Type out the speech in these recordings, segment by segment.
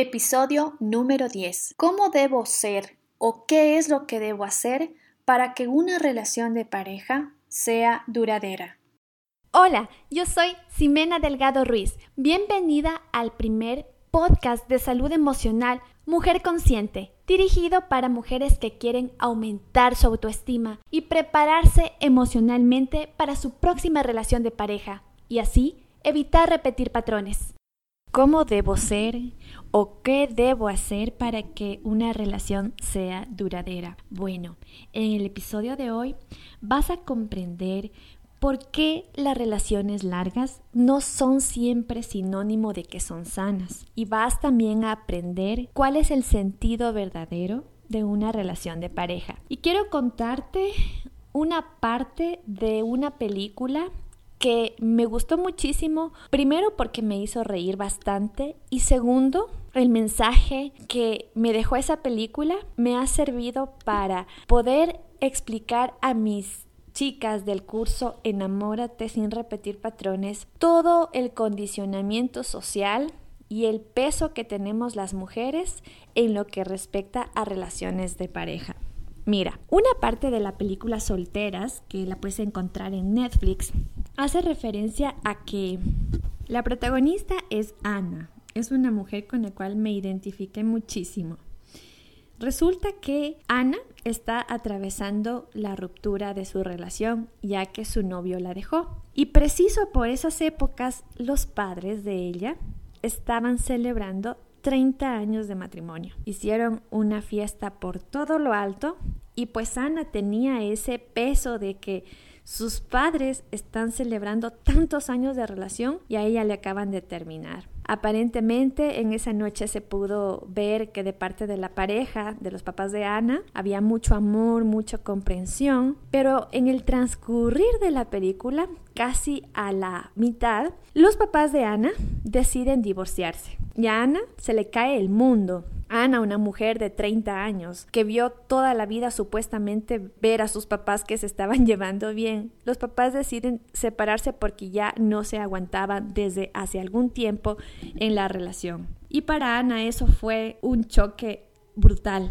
Episodio número 10. ¿Cómo debo ser o qué es lo que debo hacer para que una relación de pareja sea duradera? Hola, yo soy Ximena Delgado Ruiz. Bienvenida al primer podcast de salud emocional Mujer Consciente, dirigido para mujeres que quieren aumentar su autoestima y prepararse emocionalmente para su próxima relación de pareja y así evitar repetir patrones. ¿Cómo debo ser o qué debo hacer para que una relación sea duradera? Bueno, en el episodio de hoy vas a comprender por qué las relaciones largas no son siempre sinónimo de que son sanas y vas también a aprender cuál es el sentido verdadero de una relación de pareja. Y quiero contarte una parte de una película que me gustó muchísimo, primero porque me hizo reír bastante y segundo, el mensaje que me dejó esa película me ha servido para poder explicar a mis chicas del curso Enamórate sin repetir patrones todo el condicionamiento social y el peso que tenemos las mujeres en lo que respecta a relaciones de pareja. Mira, una parte de la película Solteras, que la puedes encontrar en Netflix, hace referencia a que la protagonista es Ana. Es una mujer con la cual me identifiqué muchísimo. Resulta que Ana está atravesando la ruptura de su relación ya que su novio la dejó. Y preciso por esas épocas los padres de ella estaban celebrando 30 años de matrimonio. Hicieron una fiesta por todo lo alto y pues Ana tenía ese peso de que sus padres están celebrando tantos años de relación y a ella le acaban de terminar. Aparentemente en esa noche se pudo ver que de parte de la pareja, de los papás de Ana, había mucho amor, mucha comprensión, pero en el transcurrir de la película, casi a la mitad, los papás de Ana deciden divorciarse. Y a Ana se le cae el mundo. Ana, una mujer de 30 años, que vio toda la vida supuestamente ver a sus papás que se estaban llevando bien. Los papás deciden separarse porque ya no se aguantaban desde hace algún tiempo en la relación. Y para Ana eso fue un choque brutal.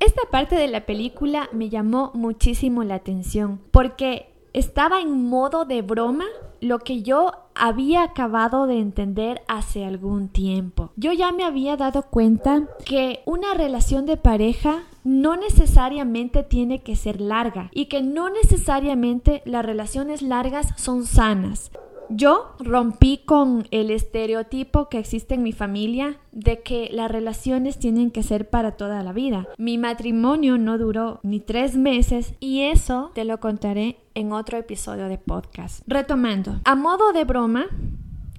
Esta parte de la película me llamó muchísimo la atención porque estaba en modo de broma lo que yo había acabado de entender hace algún tiempo. Yo ya me había dado cuenta que una relación de pareja no necesariamente tiene que ser larga y que no necesariamente las relaciones largas son sanas. Yo rompí con el estereotipo que existe en mi familia de que las relaciones tienen que ser para toda la vida. Mi matrimonio no duró ni tres meses y eso te lo contaré en otro episodio de podcast. Retomando, a modo de broma,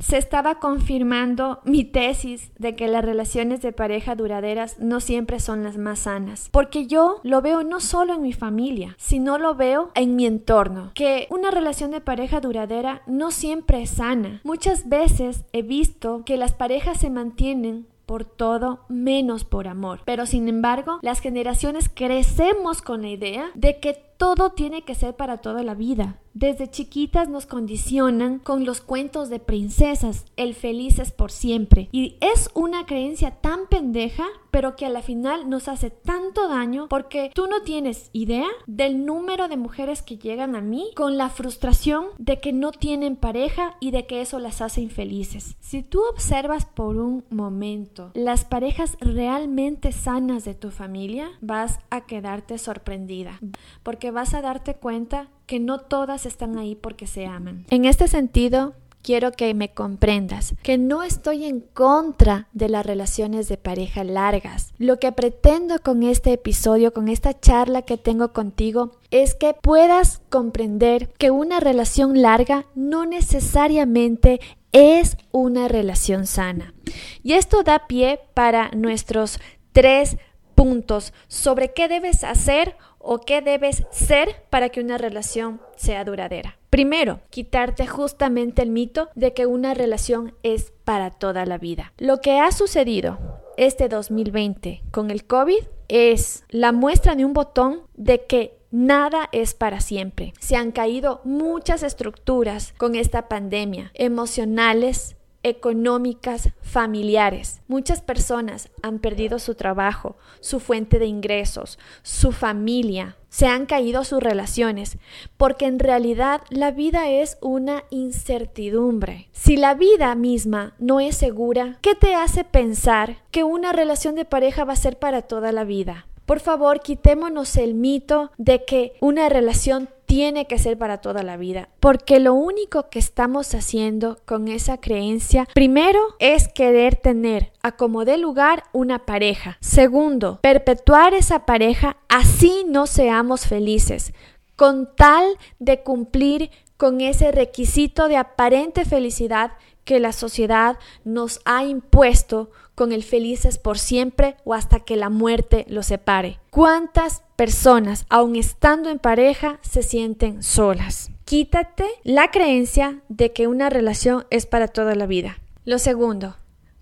se estaba confirmando mi tesis de que las relaciones de pareja duraderas no siempre son las más sanas, porque yo lo veo no solo en mi familia, sino lo veo en mi entorno, que una relación de pareja duradera no siempre es sana. Muchas veces he visto que las parejas se mantienen por todo menos por amor. Pero sin embargo, las generaciones crecemos con la idea de que todo tiene que ser para toda la vida. Desde chiquitas nos condicionan con los cuentos de princesas, el feliz es por siempre. Y es una creencia tan pendeja, pero que a la final nos hace tanto daño porque tú no tienes idea del número de mujeres que llegan a mí con la frustración de que no tienen pareja y de que eso las hace infelices. Si tú observas por un momento las parejas realmente sanas de tu familia, vas a quedarte sorprendida porque vas a darte cuenta que no todas están ahí porque se aman. En este sentido, quiero que me comprendas que no estoy en contra de las relaciones de pareja largas. Lo que pretendo con este episodio, con esta charla que tengo contigo, es que puedas comprender que una relación larga no necesariamente es una relación sana. Y esto da pie para nuestros tres puntos sobre qué debes hacer o qué debes ser para que una relación sea duradera. Primero, quitarte justamente el mito de que una relación es para toda la vida. Lo que ha sucedido este 2020 con el COVID es la muestra de un botón de que Nada es para siempre. Se han caído muchas estructuras con esta pandemia, emocionales, económicas, familiares. Muchas personas han perdido su trabajo, su fuente de ingresos, su familia, se han caído sus relaciones, porque en realidad la vida es una incertidumbre. Si la vida misma no es segura, ¿qué te hace pensar que una relación de pareja va a ser para toda la vida? Por favor, quitémonos el mito de que una relación tiene que ser para toda la vida, porque lo único que estamos haciendo con esa creencia, primero, es querer tener a como de lugar una pareja. Segundo, perpetuar esa pareja así no seamos felices, con tal de cumplir con ese requisito de aparente felicidad que la sociedad nos ha impuesto con el felices por siempre o hasta que la muerte los separe. ¿Cuántas personas, aun estando en pareja, se sienten solas? Quítate la creencia de que una relación es para toda la vida. Lo segundo,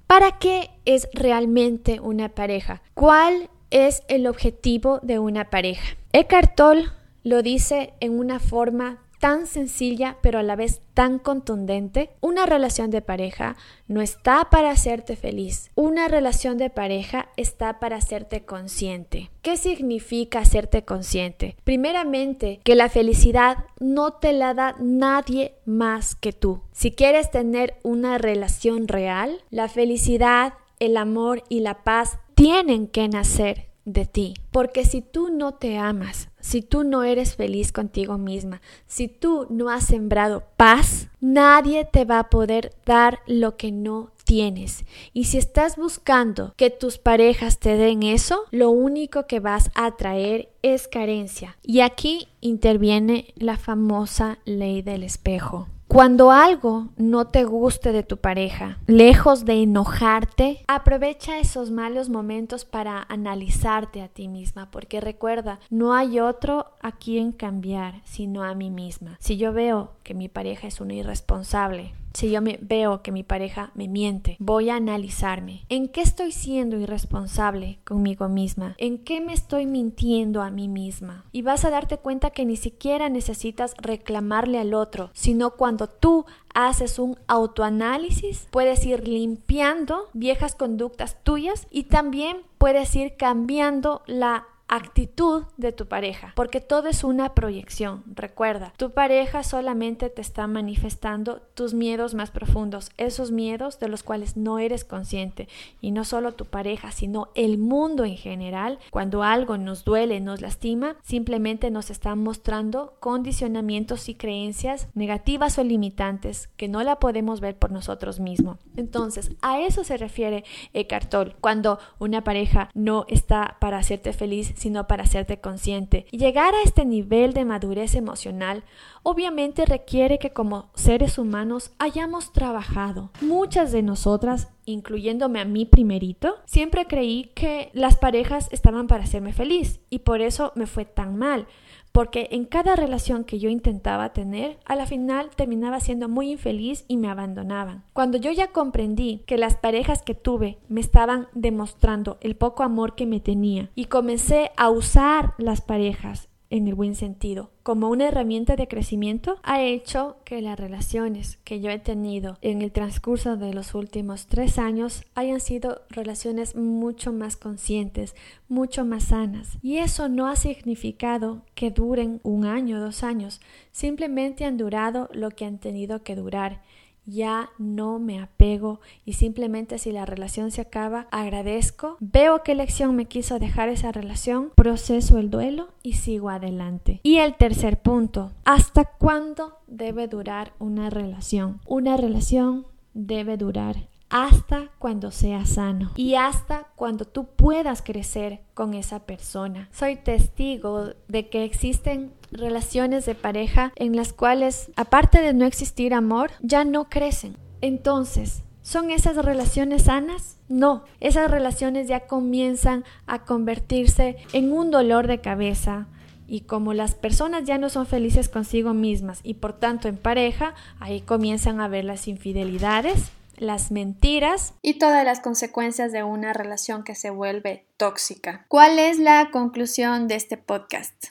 ¿para qué es realmente una pareja? ¿Cuál es el objetivo de una pareja? Eckhart Tolle lo dice en una forma tan sencilla pero a la vez tan contundente. Una relación de pareja no está para hacerte feliz. Una relación de pareja está para hacerte consciente. ¿Qué significa hacerte consciente? Primeramente, que la felicidad no te la da nadie más que tú. Si quieres tener una relación real, la felicidad, el amor y la paz tienen que nacer de ti. Porque si tú no te amas, si tú no eres feliz contigo misma, si tú no has sembrado paz, nadie te va a poder dar lo que no tienes. Y si estás buscando que tus parejas te den eso, lo único que vas a traer es carencia. Y aquí interviene la famosa ley del espejo. Cuando algo no te guste de tu pareja, lejos de enojarte, aprovecha esos malos momentos para analizarte a ti misma, porque recuerda, no hay otro a quien cambiar sino a mí misma. Si yo veo que mi pareja es una irresponsable, si yo me veo que mi pareja me miente, voy a analizarme. ¿En qué estoy siendo irresponsable conmigo misma? ¿En qué me estoy mintiendo a mí misma? Y vas a darte cuenta que ni siquiera necesitas reclamarle al otro, sino cuando tú haces un autoanálisis, puedes ir limpiando viejas conductas tuyas y también puedes ir cambiando la actitud de tu pareja, porque todo es una proyección. Recuerda, tu pareja solamente te está manifestando tus miedos más profundos, esos miedos de los cuales no eres consciente. Y no solo tu pareja, sino el mundo en general, cuando algo nos duele, nos lastima, simplemente nos está mostrando condicionamientos y creencias negativas o limitantes que no la podemos ver por nosotros mismos. Entonces, a eso se refiere Eckhart Tolle, cuando una pareja no está para hacerte feliz, sino para hacerte consciente. Y llegar a este nivel de madurez emocional obviamente requiere que como seres humanos hayamos trabajado. Muchas de nosotras incluyéndome a mí primerito, siempre creí que las parejas estaban para hacerme feliz y por eso me fue tan mal porque en cada relación que yo intentaba tener, a la final terminaba siendo muy infeliz y me abandonaban. Cuando yo ya comprendí que las parejas que tuve me estaban demostrando el poco amor que me tenía y comencé a usar las parejas en el buen sentido, como una herramienta de crecimiento, ha hecho que las relaciones que yo he tenido en el transcurso de los últimos tres años hayan sido relaciones mucho más conscientes, mucho más sanas. Y eso no ha significado que duren un año dos años, simplemente han durado lo que han tenido que durar ya no me apego y simplemente si la relación se acaba, agradezco, veo qué lección me quiso dejar esa relación, proceso el duelo y sigo adelante. Y el tercer punto, ¿hasta cuándo debe durar una relación? Una relación debe durar hasta cuando sea sano y hasta cuando tú puedas crecer con esa persona. Soy testigo de que existen relaciones de pareja en las cuales, aparte de no existir amor, ya no crecen. Entonces, ¿Son esas relaciones sanas? No, esas relaciones ya comienzan a convertirse en un dolor de cabeza, y como las personas ya no son felices consigo mismas y por tanto en pareja, ahí comienzan a ver las infidelidades, las mentiras y todas las consecuencias de una relación que se vuelve tóxica. ¿Cuál es la conclusión de este podcast?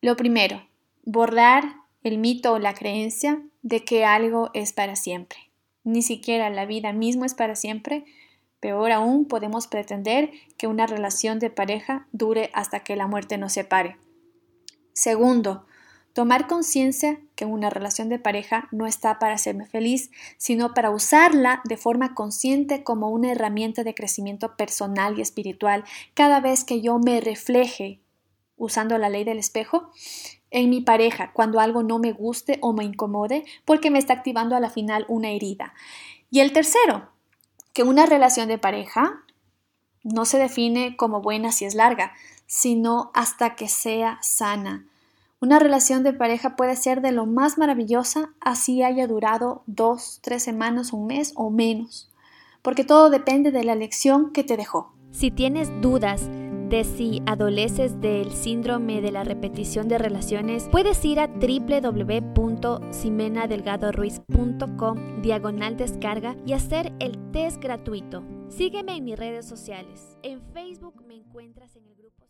Lo primero, borrar el mito o la creencia de que algo es para siempre. ni siquiera la vida misma es para siempre, peor aún podemos pretender que una relación de pareja dure hasta que la muerte nos separe. Segundo, tomar conciencia que una relación de pareja no está para hacerme feliz, sino para usarla de forma consciente como una herramienta de crecimiento personal y espiritual cada vez que yo me refleje usando la ley del espejo en mi pareja cuando algo no me guste o me incomode porque me está activando a la final una herida. Y el tercero, que una relación de pareja no se define como buena si es larga, sino hasta que sea sana. Una relación de pareja puede ser de lo más maravillosa, así haya durado dos, tres semanas, un mes o menos, porque todo depende de la lección que te dejó. Si tienes dudas de si adoleces del síndrome de la repetición de relaciones, puedes ir a www.simenadelgadoruiz.com diagonal descarga y hacer el test gratuito. Sígueme en mis redes sociales. En Facebook me encuentras en el grupo.